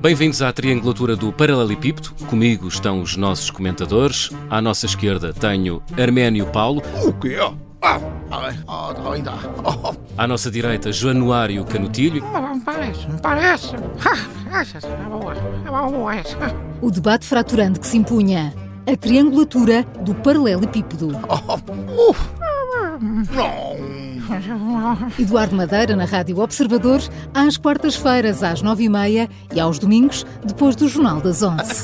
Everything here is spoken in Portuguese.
Bem-vindos à triangulatura do Paralelepípedo. Comigo estão os nossos comentadores. À nossa esquerda tenho Arménio Paulo. O quê? Ah, ah. Oh. À nossa direita, Januário Canutilho. Parece, parece. É é. O debate fraturante que se impunha. A triangulatura do paralelepípedo. Oh, uf. Não. Eduardo Madeira na Rádio Observador, às quartas-feiras às nove e meia e aos domingos, depois do Jornal das Onze.